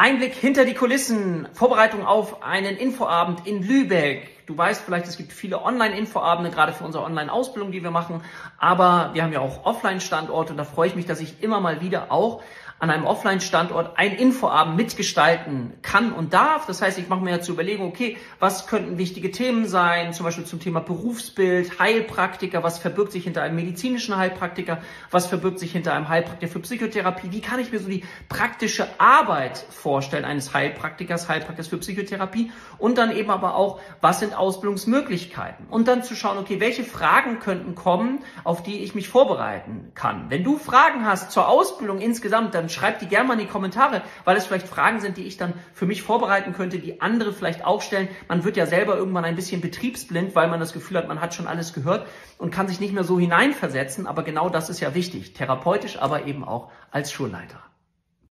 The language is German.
Einblick hinter die Kulissen, Vorbereitung auf einen Infoabend in Lübeck. Du weißt vielleicht, es gibt viele Online-Infoabende, gerade für unsere Online-Ausbildung, die wir machen. Aber wir haben ja auch Offline-Standorte und da freue ich mich, dass ich immer mal wieder auch an einem Offline-Standort einen Infoabend mitgestalten kann und darf. Das heißt, ich mache mir zu überlegen, okay, was könnten wichtige Themen sein, zum Beispiel zum Thema Berufsbild, Heilpraktiker, was verbirgt sich hinter einem medizinischen Heilpraktiker, was verbirgt sich hinter einem Heilpraktiker für Psychotherapie, wie kann ich mir so die praktische Arbeit vorstellen eines Heilpraktikers, Heilpraktikers für Psychotherapie? Und dann eben aber auch, was sind Ausbildungsmöglichkeiten? Und dann zu schauen, okay, welche Fragen könnten kommen, auf die ich mich vorbereiten kann. Wenn du Fragen hast zur Ausbildung insgesamt, dann schreibt die gerne mal in die Kommentare, weil es vielleicht Fragen sind, die ich dann für mich vorbereiten könnte, die andere vielleicht auch stellen. Man wird ja selber irgendwann ein bisschen betriebsblind, weil man das Gefühl hat, man hat schon alles gehört und kann sich nicht mehr so hineinversetzen. Aber genau das ist ja wichtig, therapeutisch, aber eben auch als Schulleiter.